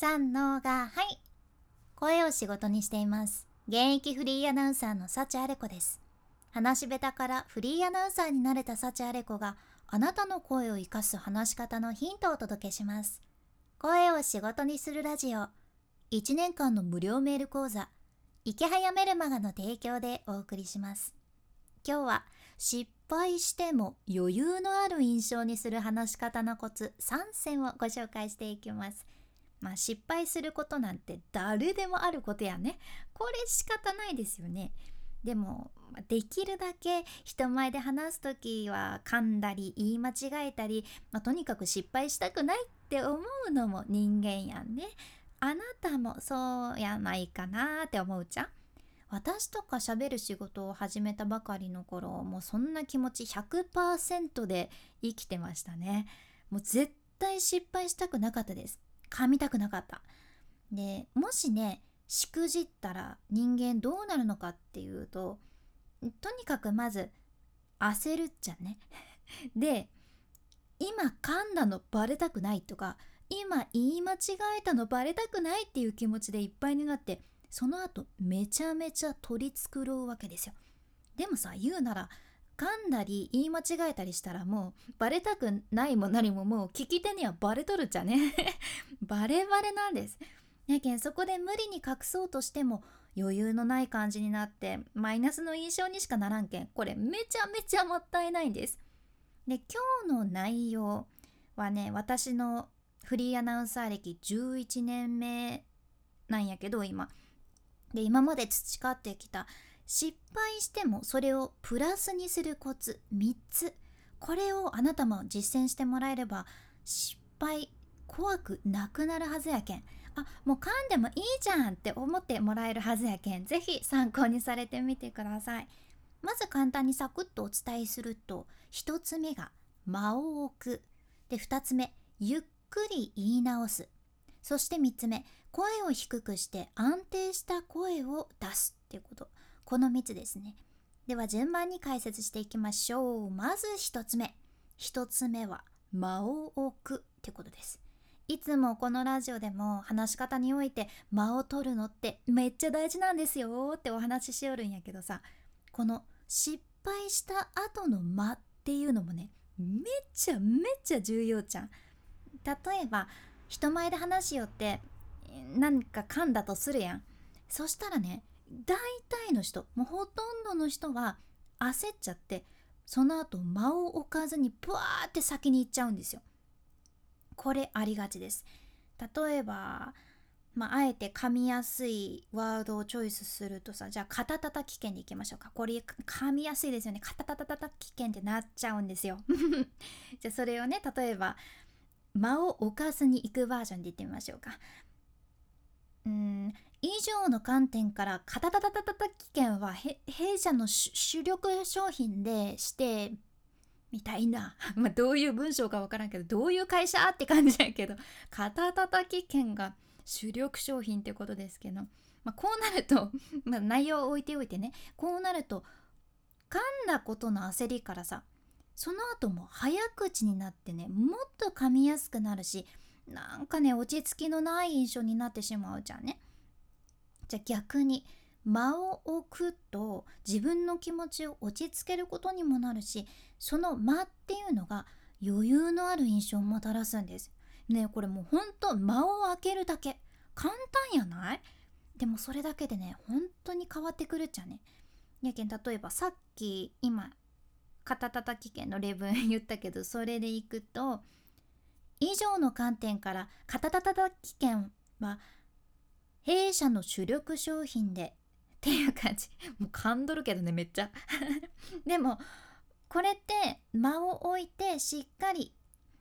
三のがはい。声を仕事にしています。現役フリーアナウンサーの幸あれ子です。話し下手からフリーアナウンサーになれた幸あれ子があなたの声を生かす話し方のヒントをお届けします。声を仕事にするラジオ。1年間の無料メール講座。池早メルマガの提供でお送りします。今日は失敗しても余裕のある印象にする話し方のコツ3選をご紹介していきます。まあ失敗することなんて誰でもあることやね。これ仕方ないですよね。でもできるだけ人前で話す時は噛んだり言い間違えたり、まあ、とにかく失敗したくないって思うのも人間やんね。あなたもそうやないかなって思うじゃん。私とか喋る仕事を始めたばかりの頃もうそんな気持ち100%で生きてましたね。もう絶対失敗したくなかったです。噛みたくなかった。でもしねしくじったら人間どうなるのかっていうととにかくまず焦るっちゃね。で今噛んだのバレたくないとか今言い間違えたのバレたくないっていう気持ちでいっぱいになってその後めちゃめちゃ取り繕うわけですよ。でもさ言うなら噛んだり言い間違えたりしたらもうバレたくないも何ももう聞き手にはバレとるじゃね。バレバレなんです。やけんそこで無理に隠そうとしても余裕のない感じになってマイナスの印象にしかならんけんこれめちゃめちゃもったいないんです。で今日の内容はね私のフリーアナウンサー歴11年目なんやけど今。で今まで培ってきた失敗してもそれをプラスにするコツ3つ。これをあなたも実践してもらえれば失敗怖くなくなるはずやけん。あもう噛んでもいいじゃんって思ってもらえるはずやけん。是非参考にされてみてください。まず簡単にサクッとお伝えすると1つ目が間を置く。で2つ目ゆっくり言い直す。そして3つ目声を低くして安定した声を出すっていうこと。この3つですね。では順番に解説していきましょう。まず1つ目。1つ目は間を置くってことです。いつもこのラジオでも話し方において間を取るのってめっちゃ大事なんですよってお話ししよるんやけどさ。この失敗した後の間っていうのもねめっちゃめっちゃ重要じゃん。例えば人前で話しよってなんか噛んだとするやん。そしたらね大体の人もうほとんどの人は焦っちゃってその後間を置かずにブワーって先に行っちゃうんですよ。これありがちです。例えばまあ、あえて噛みやすいワードをチョイスするとさじゃあ肩たたき券でいきましょうか。これ噛みやすいですよね。肩たたたき券ってなっちゃうんですよ。じゃあそれをね例えば間を置かずに行くバージョンで言ってみましょうか。うん。以上の観点から肩たたたたき券は弊社の主力商品でしてみたいな、まあ、どういう文章か分からんけどどういう会社って感じやけど肩たたき券が主力商品ってことですけど、まあ、こうなると、まあ、内容を置いておいてねこうなると噛んだことの焦りからさその後も早口になってねもっと噛みやすくなるしなんかね落ち着きのない印象になってしまうじゃんね。じゃあ逆に間を置くと自分の気持ちを落ち着けることにもなるしその間っていうのが余裕のある印象をもたらすんです。ねこれもうほんと間を空けるだけ簡単やない？でもそれだけでね本当に変わってくるっちゃね。やけん例えばさっき今肩たたき券の例文 言ったけどそれでいくと以上の観点から肩たたき券は弊社の主力商品で っていう感じ。もう噛んどるけどねめっちゃ。でもこれって間を置いてしっかり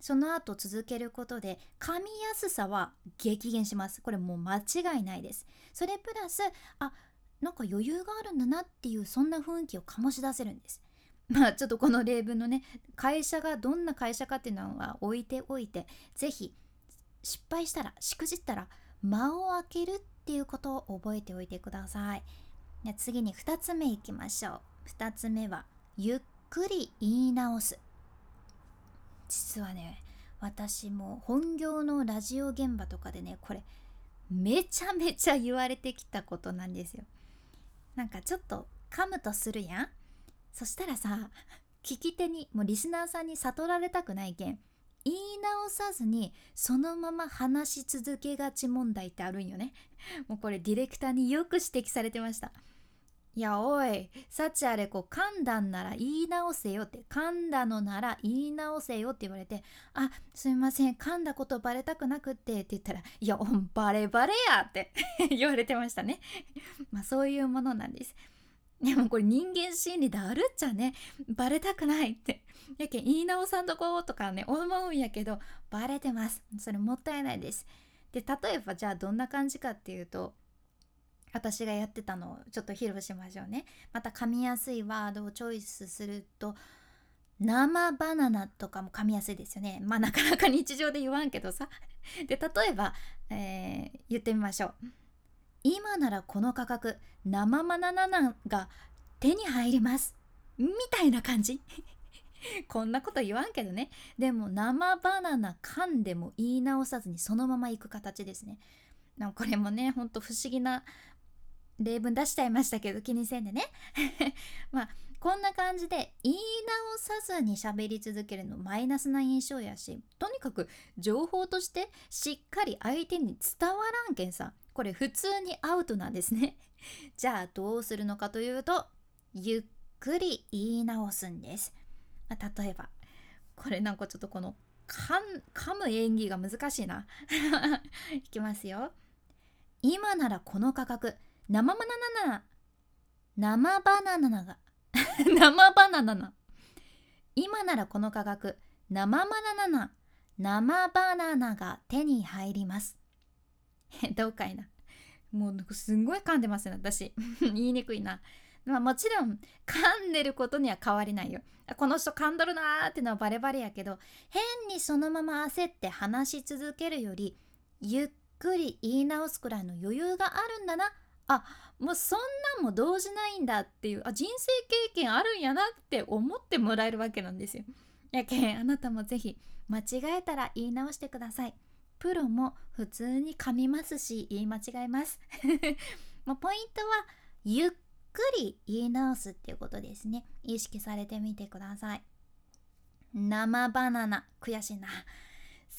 その後続けることで噛みやすさは激減します。これもう間違いないです。それプラスあなんか余裕があるんだなっていうそんな雰囲気を醸し出せるんです。まあちょっとこの例文のね会社がどんな会社かっていうのは置いておいて是非失敗したらしくじったら間を空けるっていうことを覚えておいてください。次に2つ目いきましょう。2つ目はゆっくり言い直す。実はね私も本業のラジオ現場とかでねこれめちゃめちゃ言われてきたことなんですよ。なんかちょっと噛むとするやん。そしたらさ聞き手にもうリスナーさんに悟られたくないけん。言い直さずにそのまま話し続けがち問題ってあるんよね。もうこれディレクターによく指摘されてました。いやおい幸あれこう噛んだんなら言い直せよって噛んだのなら言い直せよって言われてあすみません噛んだことバレたくなくってって言ったらいやバレバレやって 言われてましたね。まあそういうものなんです。でもこれ人間心理であるっちゃね。バレたくないって。やけん言い直さんとことかね思うんやけどバレてます。それもったいないです。で例えばじゃあどんな感じかっていうと私がやってたのをちょっと披露しましょうね。また噛みやすいワードをチョイスすると生バナナとかも噛みやすいですよね。まあなかなか日常で言わんけどさ。で例えば、えー、言ってみましょう。今ならこの価格生バナナが手に入ります。みたいな感じ。こんなこと言わんけどね。でも生バナナ噛んでも言い直さずにそのまま行く形ですね。なんこれもねほんと不思議な例文出しちゃいましたけど気にせんでね。まあこんな感じで言い直さずに喋り続けるのマイナスな印象やしとにかく情報としてしっかり相手に伝わらんけんさ。これ普通にアウトなんですね。じゃあどうするのかというとゆっくり言い直すんです、まあ、例えばこれなんかちょっとこの噛む演技が難しいな。いきますよ。今ならこの価格生バナナ生バナナが 生バナナ。今ならこの価格生バナナ生バナナが手に入ります。どうかいな。もうすんごい噛んでますね私。言いにくいな。まあもちろん噛んでることには変わりないよこの人噛んどるなーってのはバレバレやけど変にそのまま焦って話し続けるよりゆっくり言い直すくらいの余裕があるんだなあもうそんなんも動じないんだっていうあ人生経験あるんやなって思ってもらえるわけなんですよ。やけんあなたも是非間違えたら言い直してください。プロも普通に噛みますし言い間違えます。もうポイントはゆっくり言い直すっていうことですね。意識されてみてください。生バナナ悔しいな。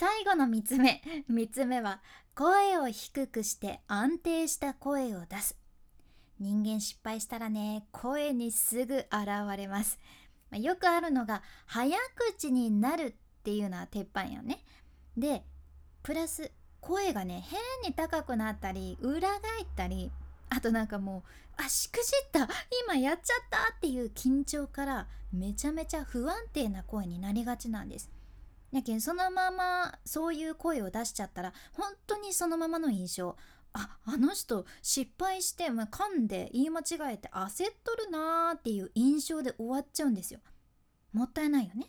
最後の3つ目3つ目は声を低くして安定した声を出す人間失敗したらね声にすぐ現れます、まあ、よくあるのが早口になるっていうのは鉄板よねでプラス声がね変に高くなったり裏返ったりあとなんかもうあしくじった今やっちゃったっていう緊張からめちゃめちゃ不安定な声になりがちなんです。やけんそのままそういう声を出しちゃったら本当にそのままの印象。ああの人失敗して、まあ、噛んで言い間違えて焦っとるなーっていう印象で終わっちゃうんですよ。もったいないよね。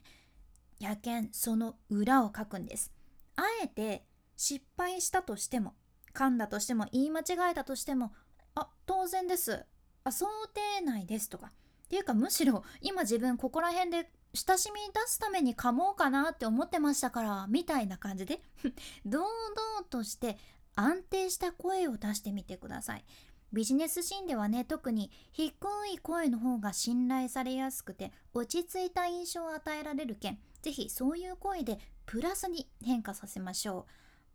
やけんその裏を書くんです。あえて失敗したとしても噛んだとしても言い間違えたとしてもあ当然です。あ想定内ですとか。っていうかむしろ今自分ここら辺で親しみ出すために噛もうかなって思ってましたからみたいな感じで。堂々として安定した声を出してみてください。ビジネスシーンではね特に低い声の方が信頼されやすくて落ち着いた印象を与えられる件。是非そういう声でプラスに変化させましょ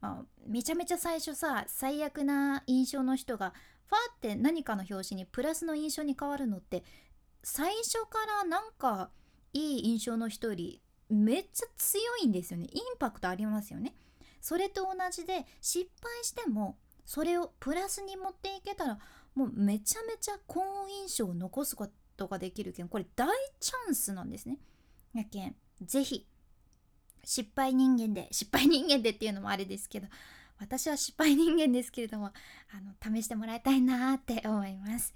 う、まあ、めちゃめちゃ最初さ最悪な印象の人がファーって何かの表紙にプラスの印象に変わるのって最初からなんかいい印象の人よりめっちゃ強いんですよね。インパクトありますよね。それと同じで失敗してもそれをプラスに持っていけたらもうめちゃめちゃ好印象を残すことができるけんこれ大チャンスなんですね。やけん是非失敗人間で失敗人間でっていうのもあれですけど私は失敗人間ですけれどもあの試してもらいたいなって思います。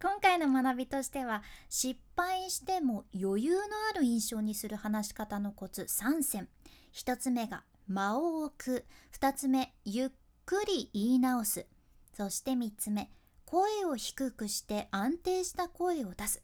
今回の学びとしては失敗しても余裕のある印象にする話し方のコツ3選。1つ目が間を置く。2つ目ゆっくり言い直す。そして3つ目声を低くして安定した声を出す。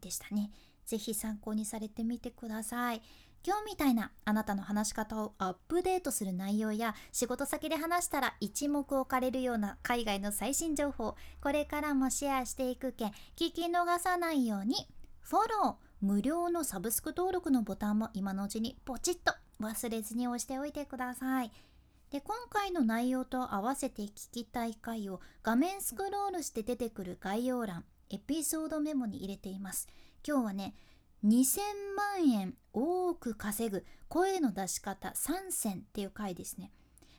でしたね。是非参考にされてみてください。今日みたいなあなたの話し方をアップデートする内容や仕事先で話したら一目置かれるような海外の最新情報これからもシェアしていくけん聞き逃さないようにフォロー無料のサブスク登録のボタンも今のうちにポチッと忘れずに押しておいてください。で今回の内容と合わせて聞きたい回を画面スクロールして出てくる概要欄エピソードメモに入れています今日はね2000万円多く稼ぐ声の出し方3選っていう回ですね。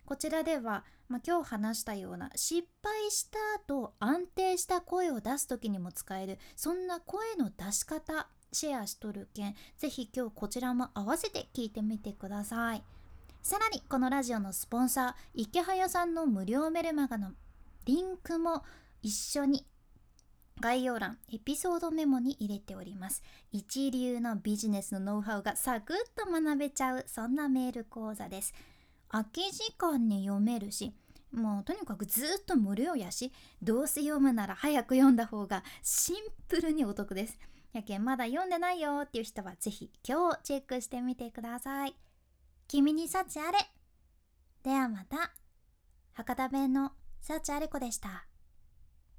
こちらでは、まあ、今日話したような失敗した後安定した声を出す時にも使えるそんな声の出し方シェアしとるけんぜひ今日こちらも合わせて聞いてみてください。さらにこのラジオのスポンサー池早さんの無料メルマガのリンクも一緒に概要欄エピソードメモに入れております。一流のビジネスのノウハウがサクッと学べちゃうそんなメール講座です。空き時間に読めるしもうとにかくずっと無料やしどうせ読むなら早く読んだ方がシンプルにお得です。やけんまだ読んでないよっていう人はぜひ今日チェックしてみてください。君に幸あれ。ではまた。博多弁の幸あれ子でした。